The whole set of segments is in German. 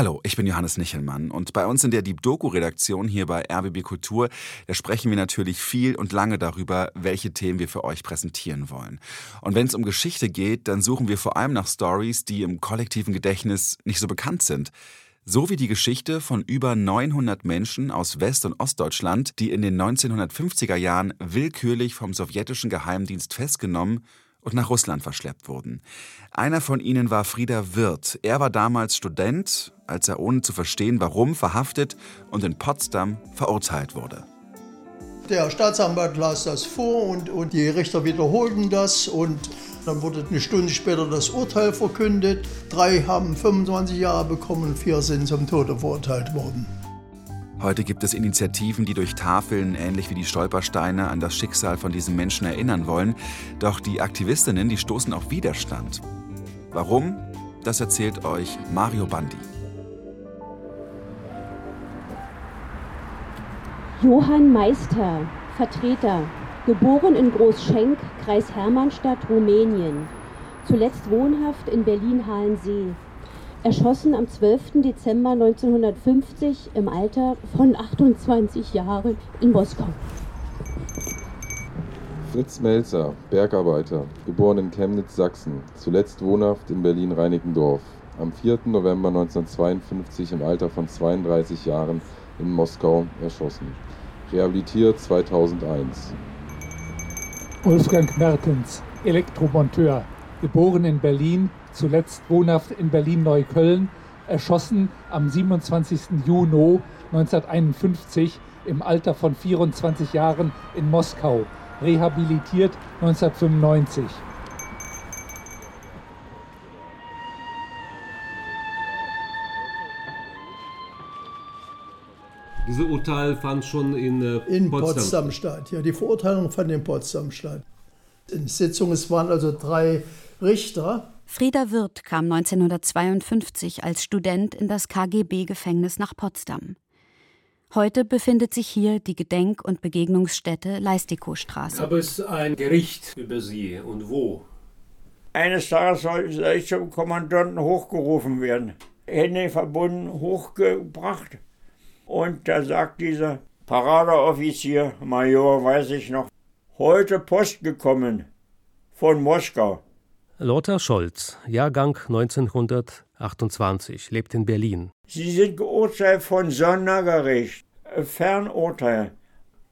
Hallo, ich bin Johannes Nichelmann und bei uns in der Deep Doku Redaktion hier bei RBB Kultur, da sprechen wir natürlich viel und lange darüber, welche Themen wir für euch präsentieren wollen. Und wenn es um Geschichte geht, dann suchen wir vor allem nach Stories, die im kollektiven Gedächtnis nicht so bekannt sind. So wie die Geschichte von über 900 Menschen aus West- und Ostdeutschland, die in den 1950er Jahren willkürlich vom sowjetischen Geheimdienst festgenommen und nach Russland verschleppt wurden. Einer von ihnen war Frieder Wirth. Er war damals Student, als er ohne zu verstehen, warum, verhaftet und in Potsdam verurteilt wurde. Der Staatsanwalt las das vor und, und die Richter wiederholten das und dann wurde eine Stunde später das Urteil verkündet. Drei haben 25 Jahre bekommen, vier sind zum Tode verurteilt worden. Heute gibt es Initiativen, die durch Tafeln, ähnlich wie die Stolpersteine, an das Schicksal von diesen Menschen erinnern wollen. Doch die Aktivistinnen, die stoßen auf Widerstand. Warum? Das erzählt euch Mario Bandi. Johann Meister, Vertreter, geboren in Großschenk, Kreis Hermannstadt, Rumänien, zuletzt wohnhaft in Berlin-Halensee erschossen am 12. Dezember 1950 im Alter von 28 Jahren in Moskau. Fritz Melzer, Bergarbeiter, geboren in Chemnitz, Sachsen, zuletzt wohnhaft in Berlin-Reinickendorf, am 4. November 1952 im Alter von 32 Jahren in Moskau erschossen. Rehabilitiert 2001. Wolfgang Mertens, Elektromonteur, geboren in Berlin, zuletzt wohnhaft in Berlin-Neukölln, erschossen am 27. Juni 1951 im Alter von 24 Jahren in Moskau, rehabilitiert 1995. Dieses Urteil fand schon in, äh, in Potsdam. Potsdam statt. Ja, die Verurteilung fand in Potsdam statt. In Sitzung, es waren also drei Richter. Frieda Wirth kam 1952 als Student in das KGB-Gefängnis nach Potsdam. Heute befindet sich hier die Gedenk- und Begegnungsstätte Leistikow-Straße. Gab es ein Gericht über Sie und wo? Eines Tages soll ich zum Kommandanten hochgerufen werden. Hände verbunden, hochgebracht. Und da sagt dieser Paradeoffizier, Major, weiß ich noch, heute Post gekommen von Moskau. Lothar Scholz, Jahrgang 1928, lebt in Berlin. Sie sind geurteilt von Sondergericht, Fernurteil.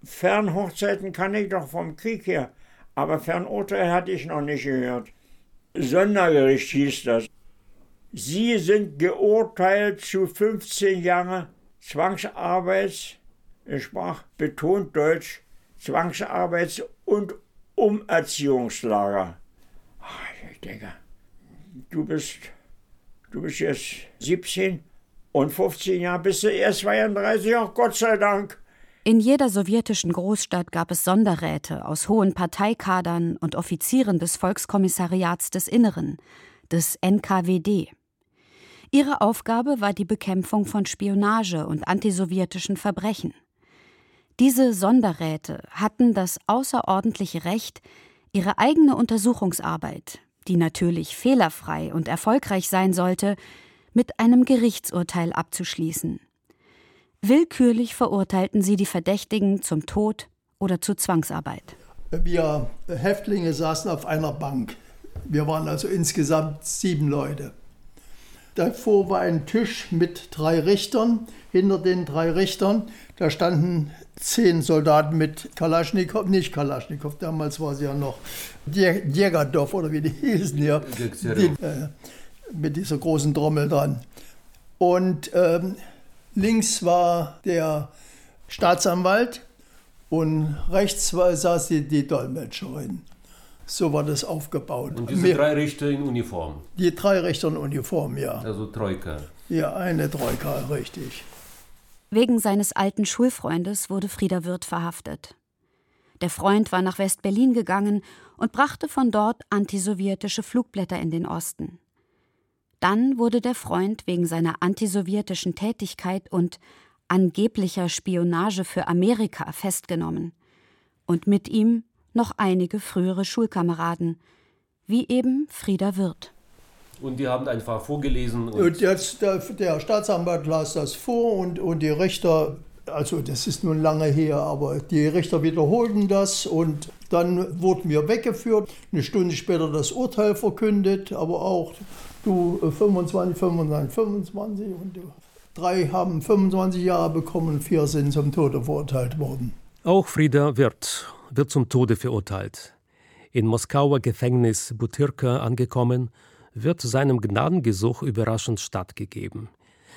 Fernhochzeiten kann ich doch vom Krieg her, aber Fernurteil hatte ich noch nicht gehört. Sondergericht hieß das. Sie sind geurteilt zu 15 Jahren Zwangsarbeits, ich sprach betont Deutsch, Zwangsarbeits- und Umerziehungslager. Denke, du bist, du bist jetzt 17 und 15 Jahre bist du erst 32, auch Gott sei Dank. In jeder sowjetischen Großstadt gab es Sonderräte aus hohen Parteikadern und Offizieren des Volkskommissariats des Inneren, des NKWD. Ihre Aufgabe war die Bekämpfung von Spionage und antisowjetischen Verbrechen. Diese Sonderräte hatten das außerordentliche Recht, ihre eigene Untersuchungsarbeit, die natürlich fehlerfrei und erfolgreich sein sollte, mit einem Gerichtsurteil abzuschließen. Willkürlich verurteilten sie die Verdächtigen zum Tod oder zur Zwangsarbeit. Wir Häftlinge saßen auf einer Bank. Wir waren also insgesamt sieben Leute. Davor war ein Tisch mit drei Richtern. Hinter den drei Richtern, da standen zehn Soldaten mit Kalaschnikow, nicht Kalaschnikow, damals war sie ja noch Jägerdorf oder wie die hießen ja, die, äh, mit dieser großen Trommel dran. Und ähm, links war der Staatsanwalt und rechts war, saß die, die Dolmetscherin. So war das aufgebaut. Und diese Mehr, drei Richter in Uniform? Die drei Richter in Uniform, ja. Also Troika. Ja, eine Troika, richtig. Wegen seines alten Schulfreundes wurde Frieder Wirth verhaftet. Der Freund war nach West-Berlin gegangen und brachte von dort antisowjetische Flugblätter in den Osten. Dann wurde der Freund wegen seiner antisowjetischen Tätigkeit und angeblicher Spionage für Amerika festgenommen. Und mit ihm noch einige frühere Schulkameraden, wie eben Frieder Wirth. Und die haben einfach vorgelesen. Und, und jetzt, der, der Staatsanwalt las das vor und, und die Richter, also das ist nun lange her, aber die Richter wiederholten das und dann wurden wir weggeführt. Eine Stunde später das Urteil verkündet, aber auch du 25, 25, 25 und du. drei haben 25 Jahre bekommen vier sind zum Tode verurteilt worden. Auch Frieda Wirth wird zum Tode verurteilt. In Moskauer Gefängnis Butyrka angekommen, wird seinem Gnadengesuch überraschend stattgegeben.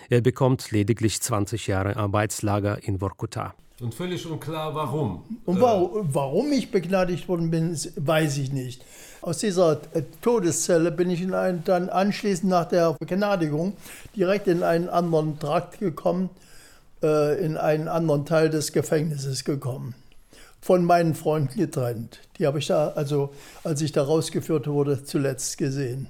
Er bekommt lediglich 20 Jahre Arbeitslager in Vorkuta. Und völlig unklar, warum. Und warum, warum ich begnadigt worden bin, weiß ich nicht. Aus dieser äh, Todeszelle bin ich in einen, dann anschließend nach der Begnadigung direkt in einen anderen Trakt gekommen, äh, in einen anderen Teil des Gefängnisses gekommen. Von meinen Freunden getrennt. Die habe ich da, also als ich da rausgeführt wurde, zuletzt gesehen.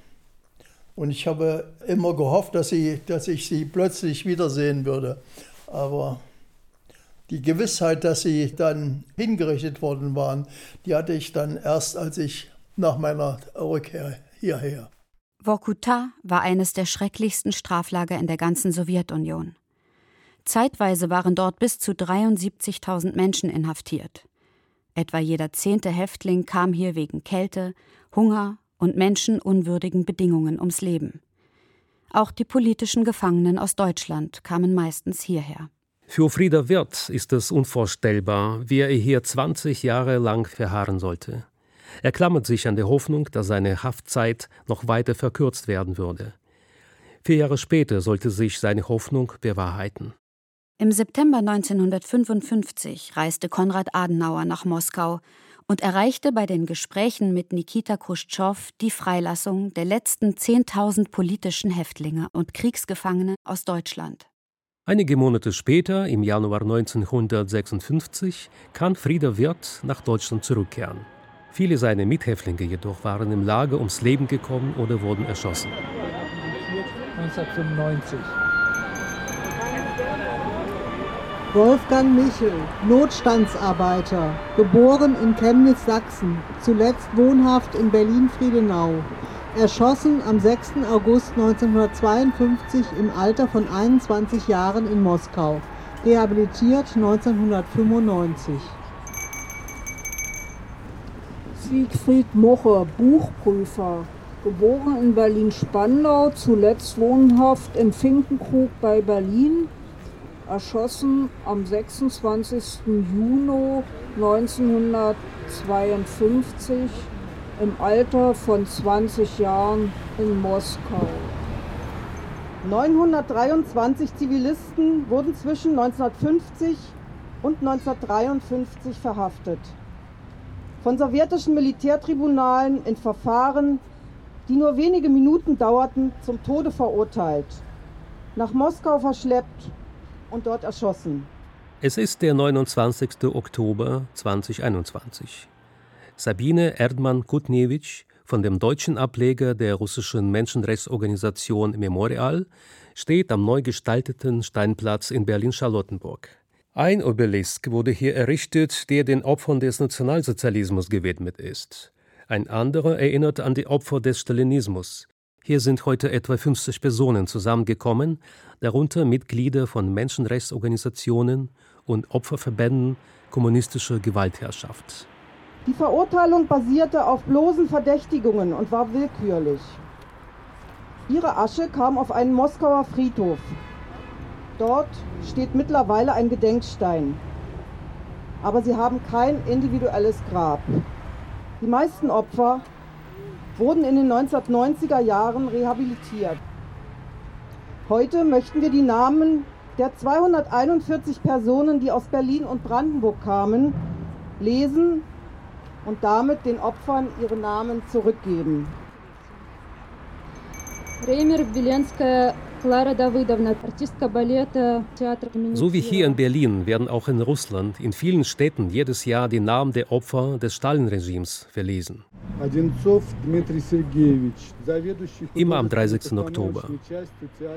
Und ich habe immer gehofft, dass, sie, dass ich sie plötzlich wiedersehen würde. Aber die Gewissheit, dass sie dann hingerichtet worden waren, die hatte ich dann erst, als ich nach meiner Rückkehr hierher. Vorkuta war eines der schrecklichsten Straflager in der ganzen Sowjetunion. Zeitweise waren dort bis zu 73.000 Menschen inhaftiert. Etwa jeder zehnte Häftling kam hier wegen Kälte, Hunger und menschenunwürdigen Bedingungen ums Leben. Auch die politischen Gefangenen aus Deutschland kamen meistens hierher. Für Frieda Wirth ist es unvorstellbar, wie er hier 20 Jahre lang verharren sollte. Er klammert sich an die Hoffnung, dass seine Haftzeit noch weiter verkürzt werden würde. Vier Jahre später sollte sich seine Hoffnung bewahrheiten. Im September 1955 reiste Konrad Adenauer nach Moskau und erreichte bei den Gesprächen mit Nikita Khrushchev die Freilassung der letzten 10.000 politischen Häftlinge und Kriegsgefangene aus Deutschland. Einige Monate später, im Januar 1956, kann Frieder Wirth nach Deutschland zurückkehren. Viele seiner Mithäftlinge jedoch waren im Lager ums Leben gekommen oder wurden erschossen. 1995. Wolfgang Michel, Notstandsarbeiter, geboren in Chemnitz, Sachsen, zuletzt wohnhaft in Berlin-Friedenau, erschossen am 6. August 1952 im Alter von 21 Jahren in Moskau, rehabilitiert 1995. Siegfried Moche, Buchprüfer, geboren in Berlin-Spandau, zuletzt wohnhaft im Finkenkrug bei Berlin, erschossen am 26. Juni 1952 im Alter von 20 Jahren in Moskau. 923 Zivilisten wurden zwischen 1950 und 1953 verhaftet. Von sowjetischen Militärtribunalen in Verfahren, die nur wenige Minuten dauerten, zum Tode verurteilt, nach Moskau verschleppt und dort erschossen. Es ist der 29. Oktober 2021. Sabine Erdmann-Kutniewicz von dem deutschen Ableger der russischen Menschenrechtsorganisation Memorial steht am neu gestalteten Steinplatz in Berlin-Charlottenburg. Ein Obelisk wurde hier errichtet, der den Opfern des Nationalsozialismus gewidmet ist. Ein anderer erinnert an die Opfer des Stalinismus, hier sind heute etwa 50 Personen zusammengekommen, darunter Mitglieder von Menschenrechtsorganisationen und Opferverbänden kommunistischer Gewaltherrschaft. Die Verurteilung basierte auf bloßen Verdächtigungen und war willkürlich. Ihre Asche kam auf einen Moskauer Friedhof. Dort steht mittlerweile ein Gedenkstein. Aber sie haben kein individuelles Grab. Die meisten Opfer wurden in den 1990er Jahren rehabilitiert. Heute möchten wir die Namen der 241 Personen, die aus Berlin und Brandenburg kamen, lesen und damit den Opfern ihre Namen zurückgeben. Remer Bilenskaya so wie hier in Berlin werden auch in Russland in vielen Städten jedes Jahr die Namen der Opfer des Stalin-Regimes verlesen. Immer am 30. Oktober.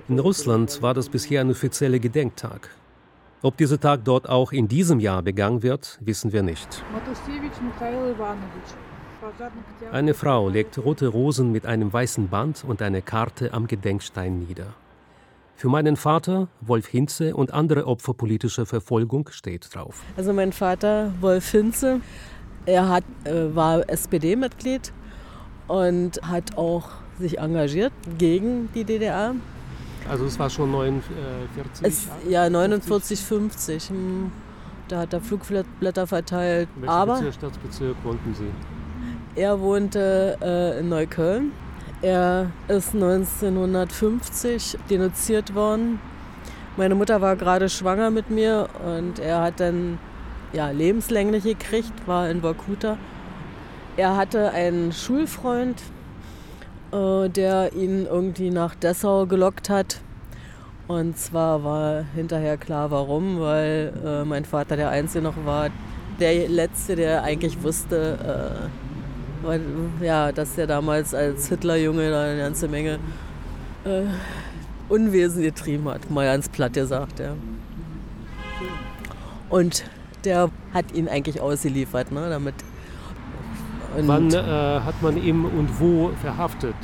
In Russland war das bisher ein offizieller Gedenktag. Ob dieser Tag dort auch in diesem Jahr begangen wird, wissen wir nicht. Eine Frau legt rote Rosen mit einem weißen Band und eine Karte am Gedenkstein nieder. Für meinen Vater, Wolf Hinze und andere Opfer politischer Verfolgung steht drauf. Also mein Vater, Wolf Hinze, er hat, äh, war SPD-Mitglied und hat auch sich engagiert gegen die DDR. Also es war schon 49? Es, ja, 49, 50. Hm. Da hat er Flugblätter verteilt. Welchen Aber Bezirk, Stadtbezirk wohnten Sie? Er wohnte äh, in Neukölln. Er ist 1950 denunziert worden. Meine Mutter war gerade schwanger mit mir und er hat dann ja, lebenslänglich gekriegt, war in Vorkuta. Er hatte einen Schulfreund, äh, der ihn irgendwie nach Dessau gelockt hat. Und zwar war hinterher klar, warum, weil äh, mein Vater der Einzige noch war, der Letzte, der eigentlich wusste, äh, weil, ja, dass er damals als Hitlerjunge da eine ganze Menge äh, Unwesen getrieben hat, mal ganz platt gesagt. Ja. Und der hat ihn eigentlich ausgeliefert, ne, damit und Wann äh, hat man ihn und wo verhaftet?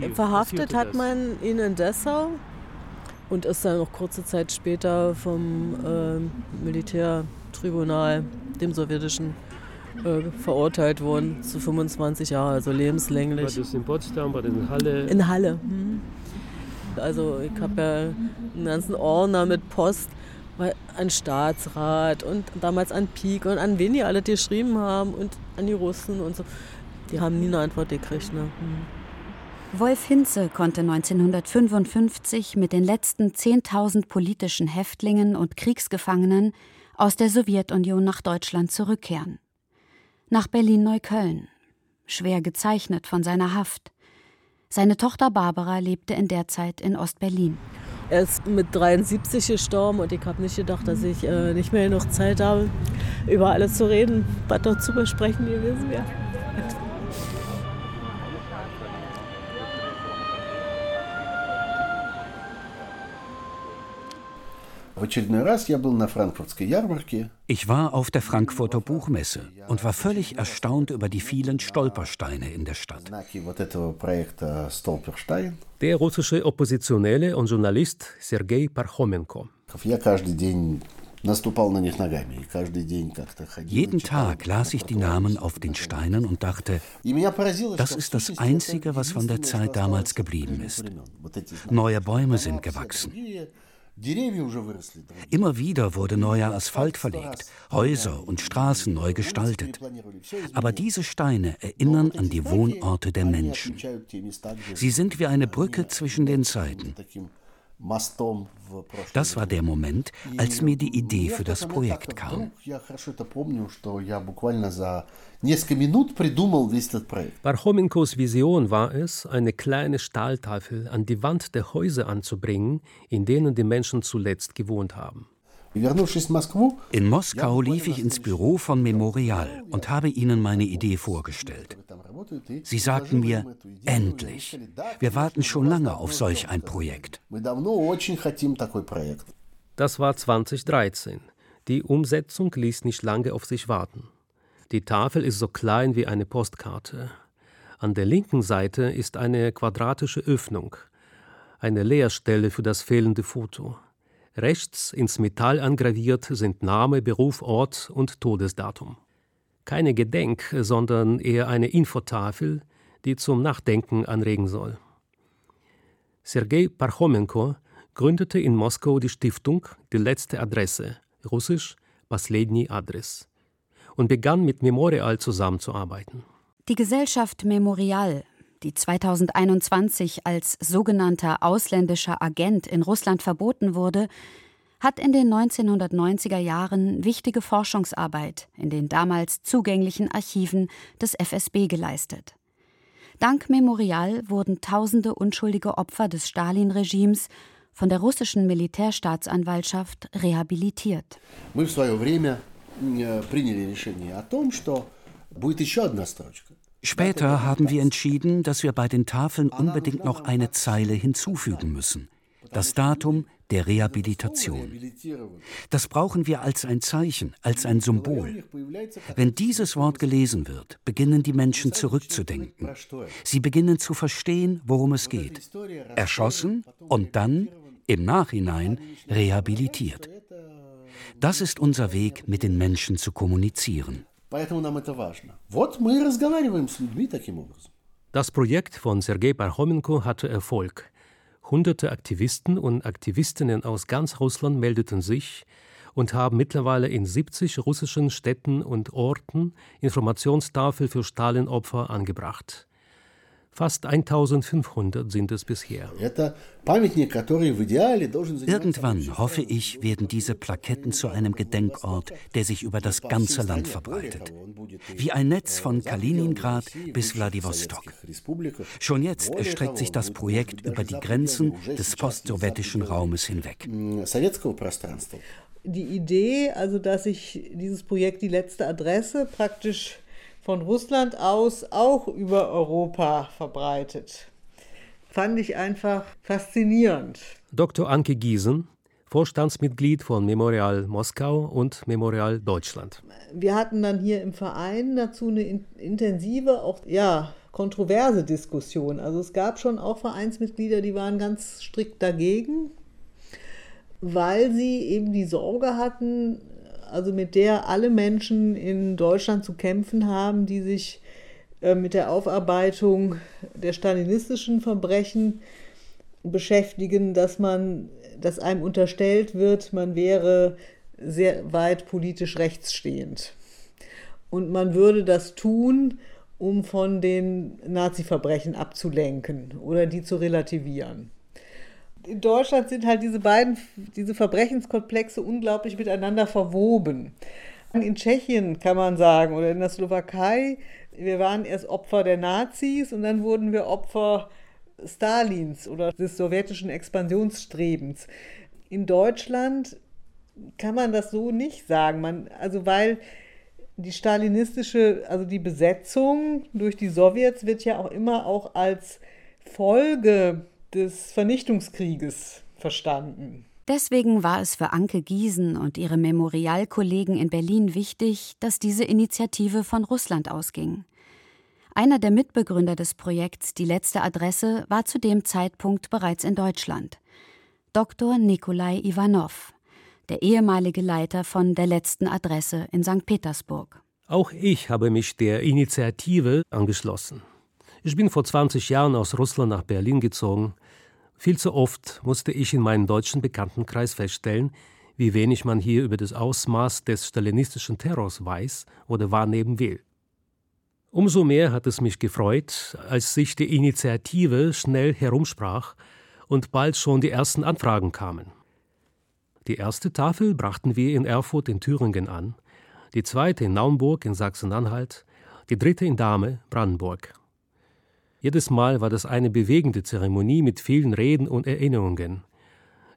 Äh, verhaftet hat man ihn in Dessau und ist dann noch kurze Zeit später vom äh, Militärtribunal, dem sowjetischen, äh, verurteilt worden zu 25 Jahren, also lebenslänglich. War das in Potsdam, war das in Halle? In Halle. Hm. Also ich habe ja einen ganzen Ordner mit Post an Staatsrat und damals an Pik und an wen die alle geschrieben haben und an die Russen und so. Die haben nie eine Antwort gekriegt. Ne? Hm. Wolf Hinze konnte 1955 mit den letzten 10.000 politischen Häftlingen und Kriegsgefangenen aus der Sowjetunion nach Deutschland zurückkehren. Nach Berlin-Neukölln, schwer gezeichnet von seiner Haft. Seine Tochter Barbara lebte in der Zeit in Ostberlin. Er ist mit 73 gestorben und ich habe nicht gedacht, dass ich äh, nicht mehr noch Zeit habe, über alles zu reden, was dort zu besprechen gewesen wäre. Ich war auf der Frankfurter Buchmesse und war völlig erstaunt über die vielen Stolpersteine in der Stadt. Der russische Oppositionelle und Journalist Sergei Parchomenko. Jeden Tag las ich die Namen auf den Steinen und dachte, das ist das Einzige, was von der Zeit damals geblieben ist. Neue Bäume sind gewachsen. Immer wieder wurde neuer Asphalt verlegt, Häuser und Straßen neu gestaltet. Aber diese Steine erinnern an die Wohnorte der Menschen. Sie sind wie eine Brücke zwischen den Zeiten. Das war der Moment, als mir die Idee für das Projekt kam. Parchomenkos Vision war es, eine kleine Stahltafel an die Wand der Häuser anzubringen, in denen die Menschen zuletzt gewohnt haben. In Moskau lief ich ins Büro von Memorial und habe ihnen meine Idee vorgestellt. Sie sagten mir, endlich, wir warten schon lange auf solch ein Projekt. Das war 2013. Die Umsetzung ließ nicht lange auf sich warten. Die Tafel ist so klein wie eine Postkarte. An der linken Seite ist eine quadratische Öffnung, eine Leerstelle für das fehlende Foto. Rechts ins Metall angraviert sind Name, Beruf, Ort und Todesdatum. Keine Gedenk, sondern eher eine Infotafel, die zum Nachdenken anregen soll. Sergei Parchomenko gründete in Moskau die Stiftung Die letzte Adresse, russisch Последний Adres, und begann mit Memorial zusammenzuarbeiten. Die Gesellschaft Memorial die 2021 als sogenannter ausländischer Agent in Russland verboten wurde, hat in den 1990er Jahren wichtige Forschungsarbeit in den damals zugänglichen Archiven des FSB geleistet. Dank Memorial wurden tausende unschuldige Opfer des Stalin-Regimes von der russischen Militärstaatsanwaltschaft rehabilitiert. Мы в свое время приняли решение о том, что будет еще одна строчка. Später haben wir entschieden, dass wir bei den Tafeln unbedingt noch eine Zeile hinzufügen müssen. Das Datum, der Rehabilitation. Das brauchen wir als ein Zeichen, als ein Symbol. Wenn dieses Wort gelesen wird, beginnen die Menschen zurückzudenken. Sie beginnen zu verstehen, worum es geht. Erschossen und dann, im Nachhinein, rehabilitiert. Das ist unser Weg, mit den Menschen zu kommunizieren. Das Projekt von Sergei Parchomenko hatte Erfolg. Hunderte Aktivisten und Aktivistinnen aus ganz Russland meldeten sich und haben mittlerweile in 70 russischen Städten und Orten Informationstafel für Stalin-Opfer angebracht. Fast 1500 sind es bisher. Irgendwann, hoffe ich, werden diese Plaketten zu einem Gedenkort, der sich über das ganze Land verbreitet. Wie ein Netz von Kaliningrad bis Wladiwostok. Schon jetzt erstreckt sich das Projekt über die Grenzen des postsowjetischen Raumes hinweg. Die Idee, also dass sich dieses Projekt die letzte Adresse praktisch von Russland aus auch über Europa verbreitet. Fand ich einfach faszinierend. Dr. Anke Giesen, Vorstandsmitglied von Memorial Moskau und Memorial Deutschland. Wir hatten dann hier im Verein dazu eine intensive, auch ja, kontroverse Diskussion. Also es gab schon auch Vereinsmitglieder, die waren ganz strikt dagegen, weil sie eben die Sorge hatten, also mit der alle Menschen in Deutschland zu kämpfen haben, die sich äh, mit der Aufarbeitung der stalinistischen Verbrechen beschäftigen, dass man, dass einem unterstellt wird, man wäre sehr weit politisch rechtsstehend. Und man würde das tun, um von den Nazi-Verbrechen abzulenken oder die zu relativieren in Deutschland sind halt diese beiden, diese Verbrechenskomplexe unglaublich miteinander verwoben. In Tschechien kann man sagen oder in der Slowakei, wir waren erst Opfer der Nazis und dann wurden wir Opfer Stalins oder des sowjetischen Expansionsstrebens. In Deutschland kann man das so nicht sagen. Man, also weil die stalinistische, also die Besetzung durch die Sowjets wird ja auch immer auch als Folge des Vernichtungskrieges verstanden. Deswegen war es für Anke Giesen und ihre Memorialkollegen in Berlin wichtig, dass diese Initiative von Russland ausging. Einer der Mitbegründer des Projekts Die letzte Adresse war zu dem Zeitpunkt bereits in Deutschland. Dr. Nikolai Ivanov, der ehemalige Leiter von der letzten Adresse in St. Petersburg. Auch ich habe mich der Initiative angeschlossen. Ich bin vor 20 Jahren aus Russland nach Berlin gezogen viel zu oft musste ich in meinem deutschen Bekanntenkreis feststellen, wie wenig man hier über das Ausmaß des stalinistischen Terrors weiß oder wahrnehmen will. Umso mehr hat es mich gefreut, als sich die Initiative schnell herumsprach und bald schon die ersten Anfragen kamen. Die erste Tafel brachten wir in Erfurt in Thüringen an, die zweite in Naumburg in Sachsen-Anhalt, die dritte in Dahme, Brandenburg. Jedes Mal war das eine bewegende Zeremonie mit vielen Reden und Erinnerungen.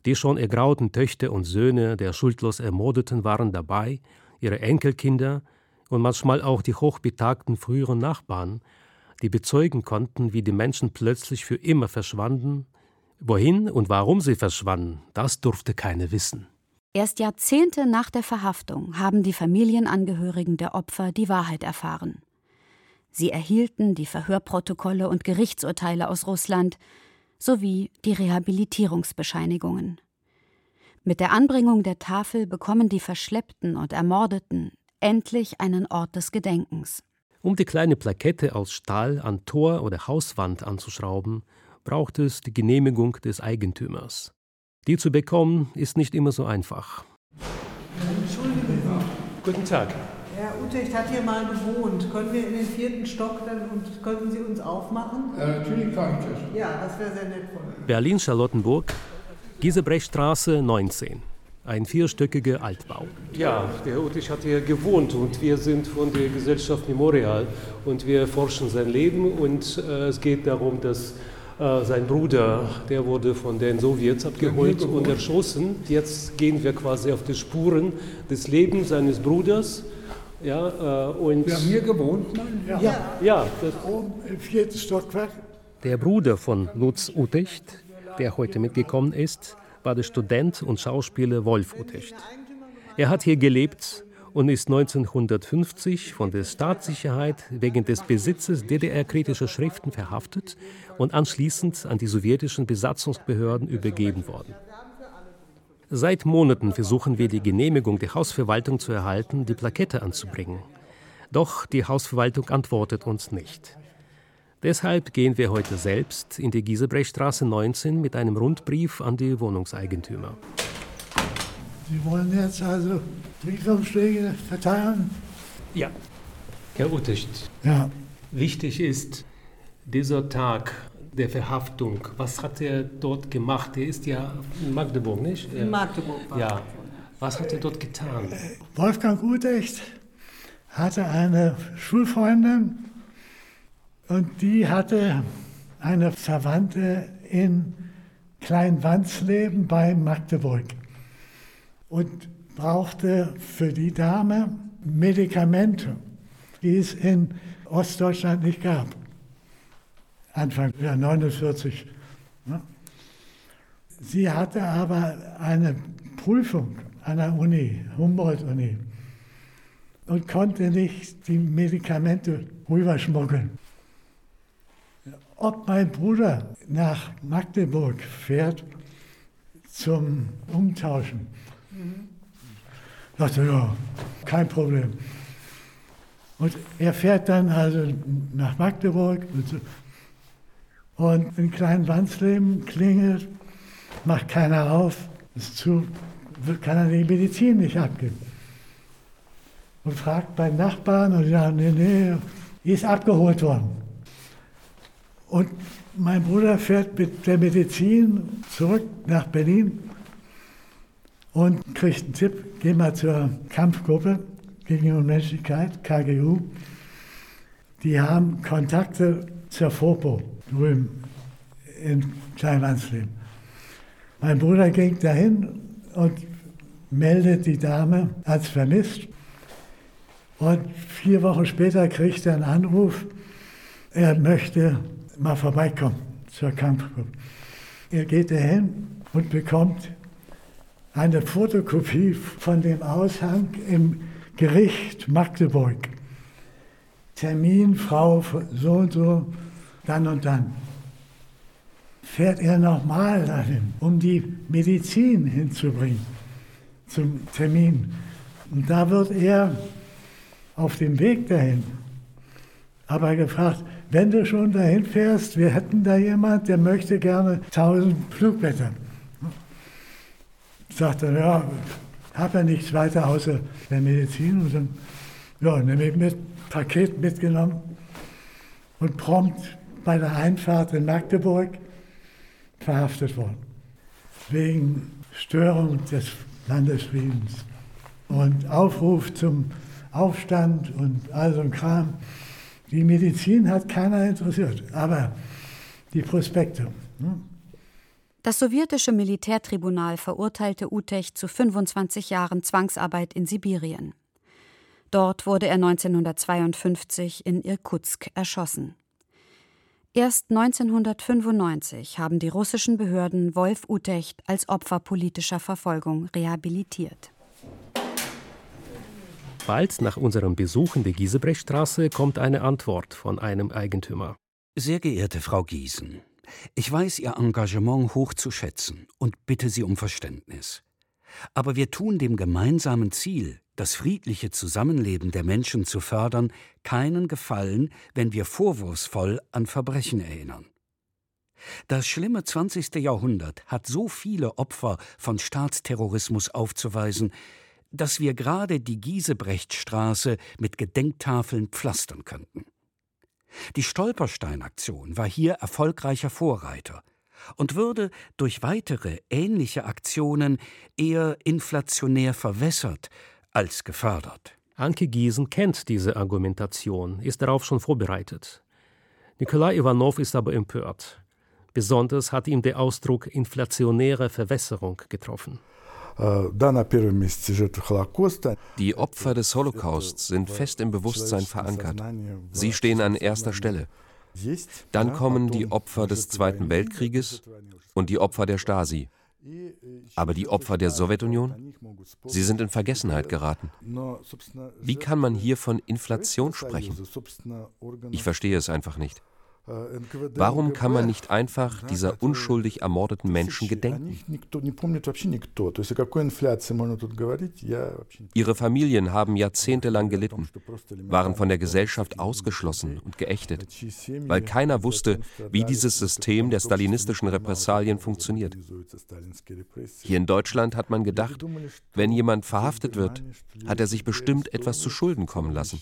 Die schon ergrauten Töchter und Söhne der schuldlos Ermordeten waren dabei, ihre Enkelkinder und manchmal auch die hochbetagten früheren Nachbarn, die bezeugen konnten, wie die Menschen plötzlich für immer verschwanden. Wohin und warum sie verschwanden, das durfte keiner wissen. Erst Jahrzehnte nach der Verhaftung haben die Familienangehörigen der Opfer die Wahrheit erfahren. Sie erhielten die Verhörprotokolle und Gerichtsurteile aus Russland sowie die Rehabilitierungsbescheinigungen. Mit der Anbringung der Tafel bekommen die Verschleppten und Ermordeten endlich einen Ort des Gedenkens. Um die kleine Plakette aus Stahl an Tor oder Hauswand anzuschrauben, braucht es die Genehmigung des Eigentümers. Die zu bekommen ist nicht immer so einfach. Entschuldigung. Guten Tag. Herr Utecht hat hier mal gewohnt. Können wir in den vierten Stock dann und könnten Sie uns aufmachen? Äh, natürlich kann ich das. Ja, das wäre sehr nett von Ihnen. Berlin-Charlottenburg, Giesebrechtstraße 19. Ein vierstöckiger Altbau. Ja, der Herr Utecht hat hier gewohnt und wir sind von der Gesellschaft Memorial und wir forschen sein Leben und äh, es geht darum, dass äh, sein Bruder, der wurde von den Sowjets abgeholt und erschossen. Jetzt gehen wir quasi auf die Spuren des Lebens seines Bruders ja, äh, und Wir haben hier gewohnt, Ja, ja. ja Oben im vierten Stockwerk. Der Bruder von Lutz Utecht, der heute mitgekommen ist, war der Student und Schauspieler Wolf Utecht. Er hat hier gelebt und ist 1950 von der Staatssicherheit wegen des Besitzes DDR-kritischer Schriften verhaftet und anschließend an die sowjetischen Besatzungsbehörden übergeben worden. Seit Monaten versuchen wir die Genehmigung der Hausverwaltung zu erhalten, die Plakette anzubringen. Doch die Hausverwaltung antwortet uns nicht. Deshalb gehen wir heute selbst in die Giesebrechstraße 19 mit einem Rundbrief an die Wohnungseigentümer. Sie wollen jetzt also Briefumschläge verteilen? Ja. Herr Utticht. Ja. Wichtig ist dieser Tag der Verhaftung. Was hat er dort gemacht? Er ist ja in Magdeburg, nicht? In Magdeburg. Ja. Was hat er dort getan? Wolfgang Utecht hatte eine Schulfreundin und die hatte eine Verwandte in Kleinwandsleben bei Magdeburg und brauchte für die Dame Medikamente, die es in Ostdeutschland nicht gab. Anfang ja, 49. Ne? Sie hatte aber eine Prüfung an der Uni, Humboldt-Uni, und konnte nicht die Medikamente rüberschmuggeln. Ob mein Bruder nach Magdeburg fährt zum Umtauschen, mhm. dachte ja, kein Problem. Und er fährt dann also nach Magdeburg und in Kleinwandsleben klingelt, macht keiner auf, ist zu, kann er die Medizin nicht abgeben. Und fragt bei Nachbarn und sagen, nee, nee, die ist abgeholt worden. Und mein Bruder fährt mit der Medizin zurück nach Berlin und kriegt einen Tipp, geh mal zur Kampfgruppe gegen die Unmenschlichkeit, KGU. Die haben Kontakte zur FOPO drüben in Kleinwandsleben. Mein Bruder ging dahin und meldet die Dame als vermisst. Und vier Wochen später kriegt er einen Anruf, er möchte mal vorbeikommen zur Kampfgruppe. Er geht dahin und bekommt eine Fotokopie von dem Aushang im Gericht Magdeburg. Termin, Frau so und so, dann und dann. Fährt er nochmal dahin, um die Medizin hinzubringen zum Termin. Und da wird er auf dem Weg dahin aber gefragt, wenn du schon dahin fährst, wir hätten da jemand, der möchte gerne 1000 Flugblätter. Sagt er, ja, habe ja nichts weiter außer der Medizin. Und dann, ja, nehme ich mit, Paket mitgenommen und prompt bei der Einfahrt in Magdeburg verhaftet worden. Wegen Störung des Landesfriedens und Aufruf zum Aufstand und all so ein Kram. Die Medizin hat keiner interessiert, aber die Prospekte. Ne? Das sowjetische Militärtribunal verurteilte Utech zu 25 Jahren Zwangsarbeit in Sibirien. Dort wurde er 1952 in Irkutsk erschossen. Erst 1995 haben die russischen Behörden Wolf Utecht als Opfer politischer Verfolgung rehabilitiert. Bald nach unserem Besuch in der Giesebrechstraße kommt eine Antwort von einem Eigentümer. Sehr geehrte Frau Giesen, ich weiß Ihr Engagement hoch zu schätzen und bitte Sie um Verständnis. Aber wir tun dem gemeinsamen Ziel, das friedliche Zusammenleben der Menschen zu fördern, keinen Gefallen, wenn wir vorwurfsvoll an Verbrechen erinnern. Das schlimme 20. Jahrhundert hat so viele Opfer von Staatsterrorismus aufzuweisen, dass wir gerade die Giesebrechtstraße mit Gedenktafeln pflastern könnten. Die Stolpersteinaktion war hier erfolgreicher Vorreiter und würde durch weitere ähnliche Aktionen eher inflationär verwässert als gefördert. Anke Giesen kennt diese Argumentation, ist darauf schon vorbereitet. Nikolai Ivanov ist aber empört. Besonders hat ihm der Ausdruck inflationäre Verwässerung getroffen. Die Opfer des Holocausts sind fest im Bewusstsein verankert. Sie stehen an erster Stelle. Dann kommen die Opfer des Zweiten Weltkrieges und die Opfer der Stasi. Aber die Opfer der Sowjetunion? Sie sind in Vergessenheit geraten. Wie kann man hier von Inflation sprechen? Ich verstehe es einfach nicht. Warum kann man nicht einfach dieser unschuldig ermordeten Menschen gedenken? Ihre Familien haben jahrzehntelang gelitten, waren von der Gesellschaft ausgeschlossen und geächtet, weil keiner wusste, wie dieses System der stalinistischen Repressalien funktioniert. Hier in Deutschland hat man gedacht, wenn jemand verhaftet wird, hat er sich bestimmt etwas zu Schulden kommen lassen.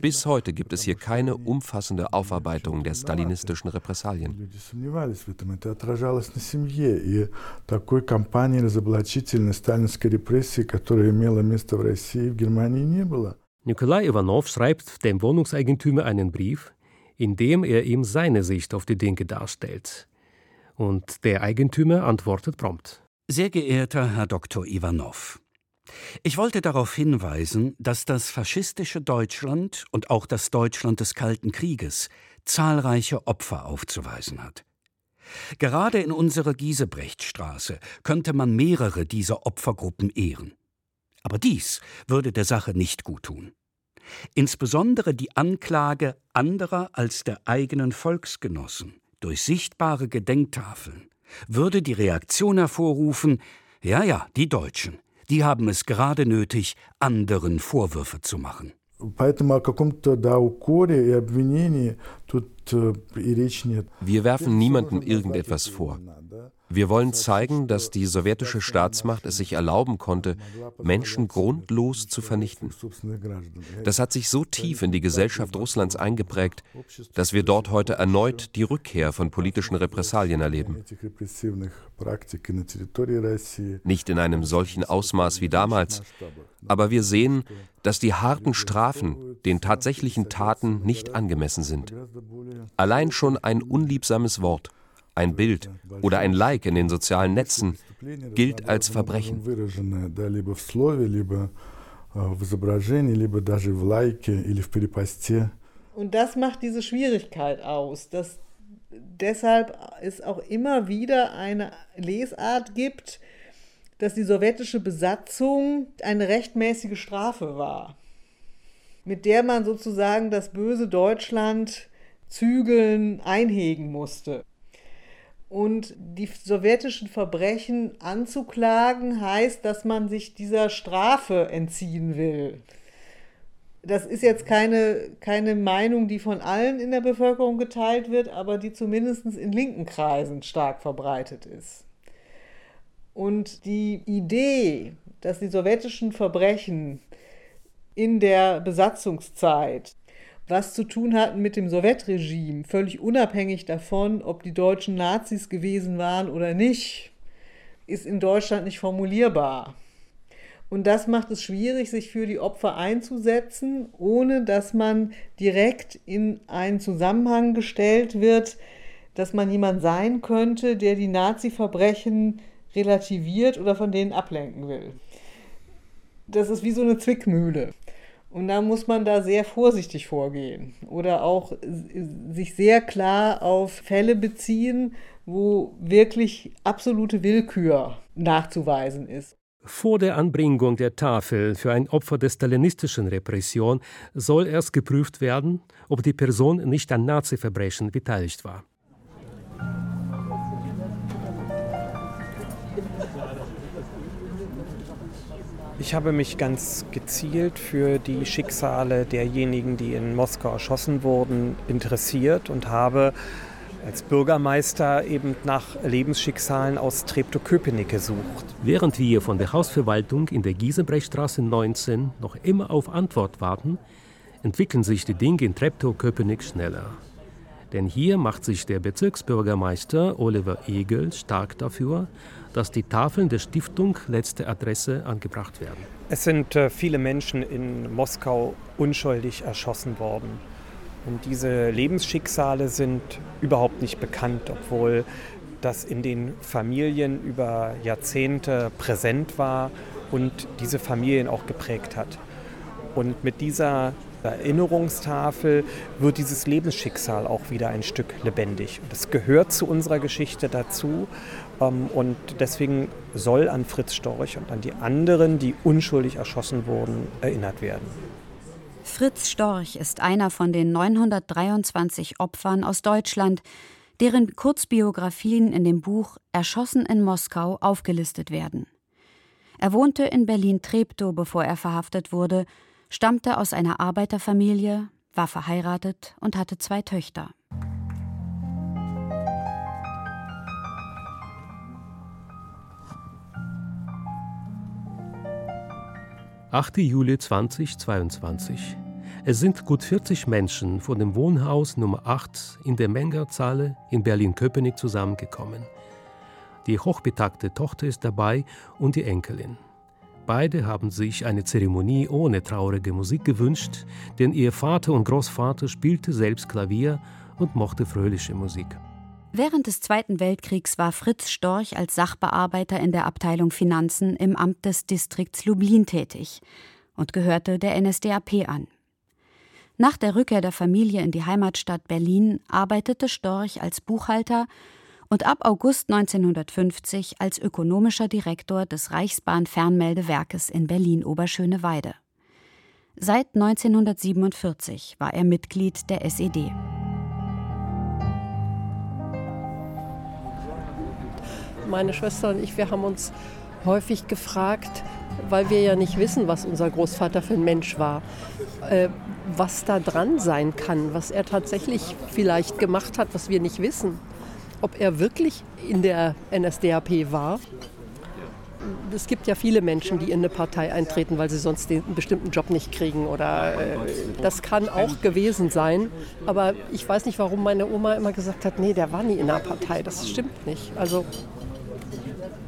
Bis heute gibt es hier keine umfassende Aufarbeitung Aufarbeitung der stalinistischen Repressalien. Nikolai Ivanov schreibt dem Wohnungseigentümer einen Brief, in dem er ihm seine Sicht auf die Dinge darstellt. Und der Eigentümer antwortet prompt. Sehr geehrter Herr Dr. Ivanov, ich wollte darauf hinweisen, dass das faschistische Deutschland und auch das Deutschland des Kalten Krieges zahlreiche Opfer aufzuweisen hat. Gerade in unserer Giesebrechtstraße könnte man mehrere dieser Opfergruppen ehren. Aber dies würde der Sache nicht guttun. Insbesondere die Anklage anderer als der eigenen Volksgenossen durch sichtbare Gedenktafeln würde die Reaktion hervorrufen, ja, ja, die Deutschen, die haben es gerade nötig, anderen Vorwürfe zu machen. Поэтому о каком-то да, укоре и обвинении тут и речь нет. Wir werfen niemandem irgendetwas vor. Wir wollen zeigen, dass die sowjetische Staatsmacht es sich erlauben konnte, Menschen grundlos zu vernichten. Das hat sich so tief in die Gesellschaft Russlands eingeprägt, dass wir dort heute erneut die Rückkehr von politischen Repressalien erleben. Nicht in einem solchen Ausmaß wie damals, aber wir sehen, dass die harten Strafen den tatsächlichen Taten nicht angemessen sind. Allein schon ein unliebsames Wort ein Bild oder ein Like in den sozialen Netzen gilt als Verbrechen. Und das macht diese Schwierigkeit aus, dass deshalb es auch immer wieder eine Lesart gibt, dass die sowjetische Besatzung eine rechtmäßige Strafe war, mit der man sozusagen das böse Deutschland zügeln, einhegen musste. Und die sowjetischen Verbrechen anzuklagen heißt, dass man sich dieser Strafe entziehen will. Das ist jetzt keine, keine Meinung, die von allen in der Bevölkerung geteilt wird, aber die zumindest in linken Kreisen stark verbreitet ist. Und die Idee, dass die sowjetischen Verbrechen in der Besatzungszeit was zu tun hatten mit dem Sowjetregime, völlig unabhängig davon, ob die Deutschen Nazis gewesen waren oder nicht, ist in Deutschland nicht formulierbar. Und das macht es schwierig, sich für die Opfer einzusetzen, ohne dass man direkt in einen Zusammenhang gestellt wird, dass man jemand sein könnte, der die Nazi-Verbrechen relativiert oder von denen ablenken will. Das ist wie so eine Zwickmühle. Und da muss man da sehr vorsichtig vorgehen oder auch sich sehr klar auf Fälle beziehen, wo wirklich absolute Willkür nachzuweisen ist. Vor der Anbringung der Tafel für ein Opfer der stalinistischen Repression soll erst geprüft werden, ob die Person nicht an Nazi-Verbrechen beteiligt war. Ich habe mich ganz gezielt für die Schicksale derjenigen, die in Moskau erschossen wurden, interessiert und habe als Bürgermeister eben nach Lebensschicksalen aus Treptow-Köpenick gesucht. Während wir von der Hausverwaltung in der Giesenbrechstraße 19 noch immer auf Antwort warten, entwickeln sich die Dinge in Treptow-Köpenick schneller. Denn hier macht sich der Bezirksbürgermeister Oliver Egel stark dafür, dass die Tafeln der Stiftung letzte Adresse angebracht werden. Es sind äh, viele Menschen in Moskau unschuldig erschossen worden. Und diese Lebensschicksale sind überhaupt nicht bekannt, obwohl das in den Familien über Jahrzehnte präsent war und diese Familien auch geprägt hat. Und mit dieser Erinnerungstafel wird dieses Lebensschicksal auch wieder ein Stück lebendig. Das gehört zu unserer Geschichte dazu. Ähm, und deswegen soll an Fritz Storch und an die anderen, die unschuldig erschossen wurden, erinnert werden. Fritz Storch ist einer von den 923 Opfern aus Deutschland, deren Kurzbiografien in dem Buch Erschossen in Moskau aufgelistet werden. Er wohnte in Berlin-Treptow, bevor er verhaftet wurde, stammte aus einer Arbeiterfamilie, war verheiratet und hatte zwei Töchter. »8. Juli 2022. Es sind gut 40 Menschen von dem Wohnhaus Nummer 8 in der Mengerzahle in Berlin-Köpenick zusammengekommen. Die hochbetagte Tochter ist dabei und die Enkelin. Beide haben sich eine Zeremonie ohne traurige Musik gewünscht, denn ihr Vater und Großvater spielte selbst Klavier und mochte fröhliche Musik. Während des Zweiten Weltkriegs war Fritz Storch als Sachbearbeiter in der Abteilung Finanzen im Amt des Distrikts Lublin tätig und gehörte der NSDAP an. Nach der Rückkehr der Familie in die Heimatstadt Berlin arbeitete Storch als Buchhalter und ab August 1950 als ökonomischer Direktor des Reichsbahn-Fernmeldewerkes in Berlin-Oberschöneweide. Seit 1947 war er Mitglied der SED. Meine Schwester und ich, wir haben uns häufig gefragt, weil wir ja nicht wissen, was unser Großvater für ein Mensch war, äh, was da dran sein kann, was er tatsächlich vielleicht gemacht hat, was wir nicht wissen. Ob er wirklich in der NSDAP war. Es gibt ja viele Menschen, die in eine Partei eintreten, weil sie sonst den bestimmten Job nicht kriegen. Oder äh, das kann auch gewesen sein. Aber ich weiß nicht, warum meine Oma immer gesagt hat, nee, der war nie in einer Partei. Das stimmt nicht. Also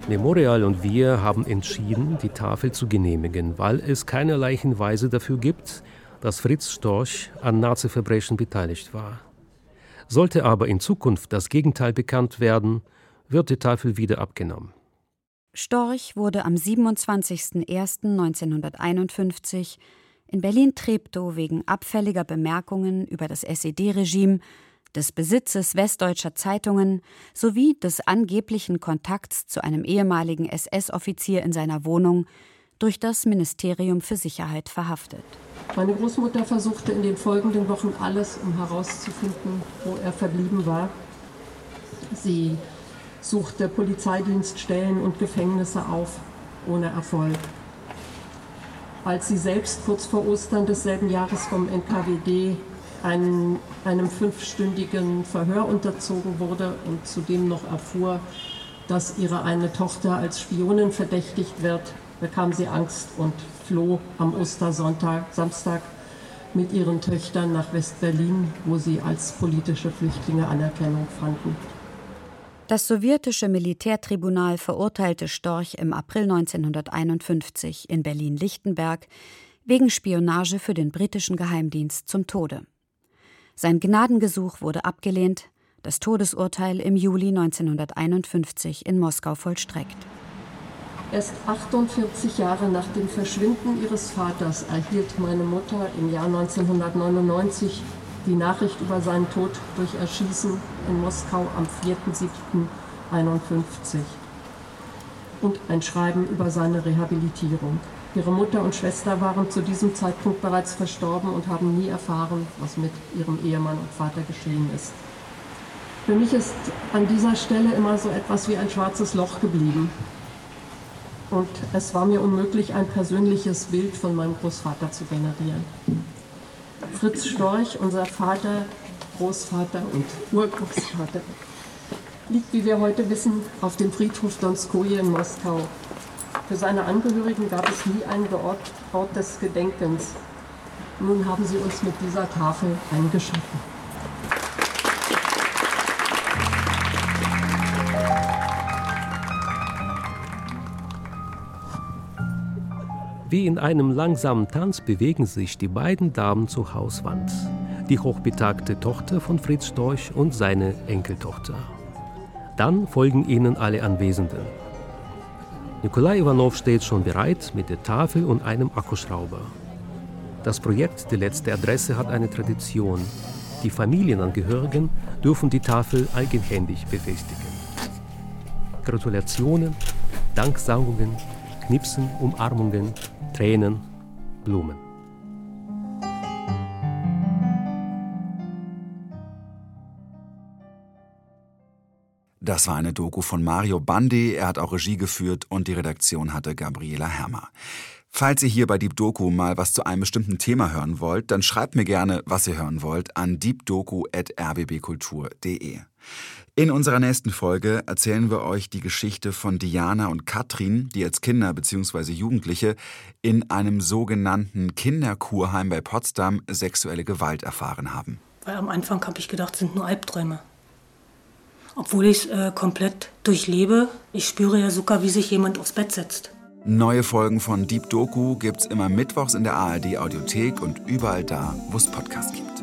Memorial und wir haben entschieden, die Tafel zu genehmigen, weil es keinerlei Hinweise dafür gibt, dass Fritz Storch an Nazi-Verbrechen beteiligt war. Sollte aber in Zukunft das Gegenteil bekannt werden, wird die Tafel wieder abgenommen. Storch wurde am 27.01.1951 in Berlin-Treptow wegen abfälliger Bemerkungen über das SED-Regime des Besitzes westdeutscher Zeitungen sowie des angeblichen Kontakts zu einem ehemaligen SS-Offizier in seiner Wohnung durch das Ministerium für Sicherheit verhaftet. Meine Großmutter versuchte in den folgenden Wochen alles, um herauszufinden, wo er verblieben war. Sie suchte Polizeidienststellen und Gefängnisse auf, ohne Erfolg. Als sie selbst kurz vor Ostern desselben Jahres vom NKWD einem, einem fünfstündigen Verhör unterzogen wurde und zudem noch erfuhr, dass ihre eine Tochter als Spionin verdächtigt wird, bekam sie Angst und floh am Ostersonntag, Samstag mit ihren Töchtern nach West-Berlin, wo sie als politische Flüchtlinge Anerkennung fanden. Das sowjetische Militärtribunal verurteilte Storch im April 1951 in Berlin-Lichtenberg wegen Spionage für den britischen Geheimdienst zum Tode. Sein Gnadengesuch wurde abgelehnt, das Todesurteil im Juli 1951 in Moskau vollstreckt. Erst 48 Jahre nach dem Verschwinden ihres Vaters erhielt meine Mutter im Jahr 1999 die Nachricht über seinen Tod durch Erschießen in Moskau am 4.7.51 und ein Schreiben über seine Rehabilitierung. Ihre Mutter und Schwester waren zu diesem Zeitpunkt bereits verstorben und haben nie erfahren, was mit ihrem Ehemann und Vater geschehen ist. Für mich ist an dieser Stelle immer so etwas wie ein schwarzes Loch geblieben. Und es war mir unmöglich, ein persönliches Bild von meinem Großvater zu generieren. Fritz Storch, unser Vater, Großvater und Urgroßvater, liegt, wie wir heute wissen, auf dem Friedhof Donskoje in Moskau für seine Angehörigen gab es nie einen Ort des Gedenkens. Nun haben sie uns mit dieser Tafel eingeschaffen. Wie in einem langsamen Tanz bewegen sich die beiden Damen zur Hauswand. Die hochbetagte Tochter von Fritz Storch und seine Enkeltochter. Dann folgen ihnen alle Anwesenden. Nikolai Ivanov steht schon bereit mit der Tafel und einem Akkuschrauber. Das Projekt Die letzte Adresse hat eine Tradition. Die Familienangehörigen dürfen die Tafel eigenhändig befestigen. Gratulationen, Danksagungen, Knipsen, Umarmungen, Tränen, Blumen. Das war eine Doku von Mario Bandi. Er hat auch Regie geführt und die Redaktion hatte Gabriela Hermer. Falls ihr hier bei Deep Doku mal was zu einem bestimmten Thema hören wollt, dann schreibt mir gerne, was ihr hören wollt, an deepdoku.rbbkultur.de. In unserer nächsten Folge erzählen wir euch die Geschichte von Diana und Katrin, die als Kinder bzw. Jugendliche in einem sogenannten Kinderkurheim bei Potsdam sexuelle Gewalt erfahren haben. Weil am Anfang habe ich gedacht, es sind nur Albträume. Obwohl ich es äh, komplett durchlebe, ich spüre ja sogar, wie sich jemand aufs Bett setzt. Neue Folgen von Deep Doku gibt's immer mittwochs in der ARD Audiothek und überall da, wo es Podcasts gibt.